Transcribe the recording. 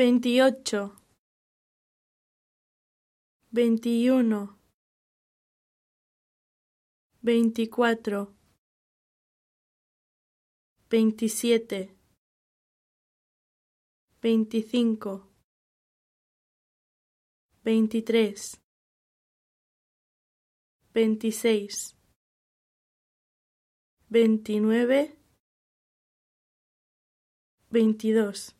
veintiocho, veintiuno, veinticuatro, veintisiete, veinticinco, veintitrés, veintiséis, veintinueve, veintidós.